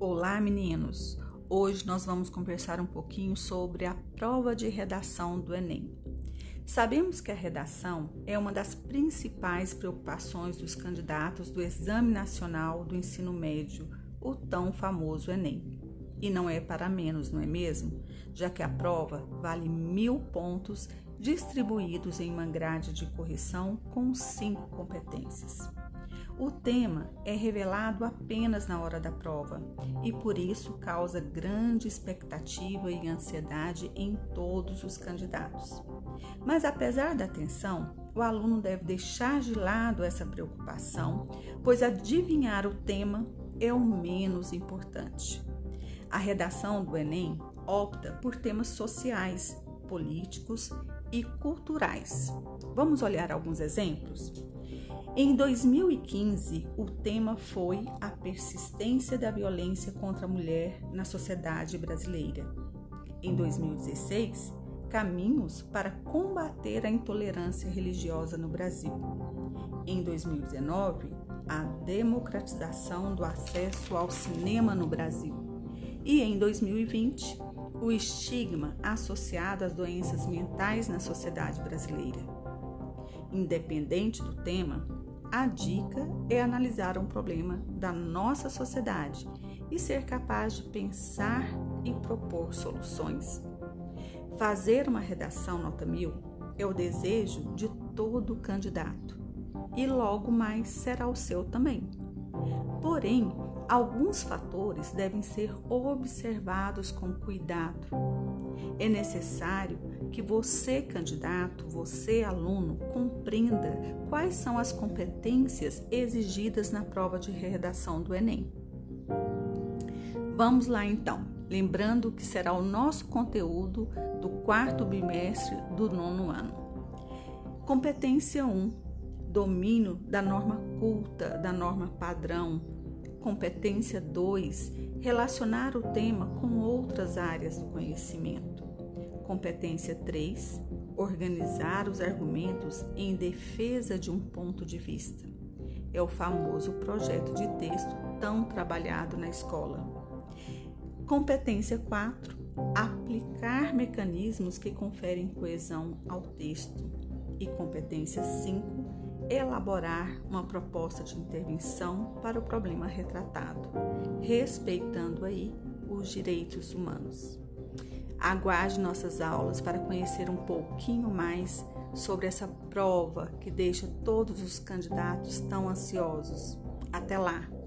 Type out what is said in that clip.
Olá, meninos! Hoje nós vamos conversar um pouquinho sobre a prova de redação do Enem. Sabemos que a redação é uma das principais preocupações dos candidatos do Exame Nacional do Ensino Médio, o tão famoso Enem. E não é para menos, não é mesmo? Já que a prova vale mil pontos distribuídos em uma grade de correção com cinco competências. O tema é revelado apenas na hora da prova e por isso causa grande expectativa e ansiedade em todos os candidatos. Mas apesar da tensão, o aluno deve deixar de lado essa preocupação, pois adivinhar o tema é o menos importante. A redação do Enem opta por temas sociais, políticos e culturais. Vamos olhar alguns exemplos? Em 2015, o tema foi a persistência da violência contra a mulher na sociedade brasileira. Em 2016, caminhos para combater a intolerância religiosa no Brasil. Em 2019, a democratização do acesso ao cinema no Brasil. E em 2020, o estigma associado às doenças mentais na sociedade brasileira. Independente do tema, a dica é analisar um problema da nossa sociedade e ser capaz de pensar e propor soluções. Fazer uma redação nota mil é o desejo de todo candidato e logo mais será o seu também. Porém, alguns fatores devem ser observados com cuidado. É necessário que você, candidato, você, aluno, compreenda quais são as competências exigidas na prova de redação do Enem. Vamos lá então, lembrando que será o nosso conteúdo do quarto bimestre do nono ano. Competência 1: domínio da norma culta, da norma padrão. Competência 2: relacionar o tema com outras áreas do conhecimento. Competência 3: organizar os argumentos em defesa de um ponto de vista. É o famoso projeto de texto tão trabalhado na escola. Competência 4: aplicar mecanismos que conferem coesão ao texto. E competência 5: elaborar uma proposta de intervenção para o problema retratado, respeitando aí os direitos humanos. Aguarde nossas aulas para conhecer um pouquinho mais sobre essa prova que deixa todos os candidatos tão ansiosos. Até lá!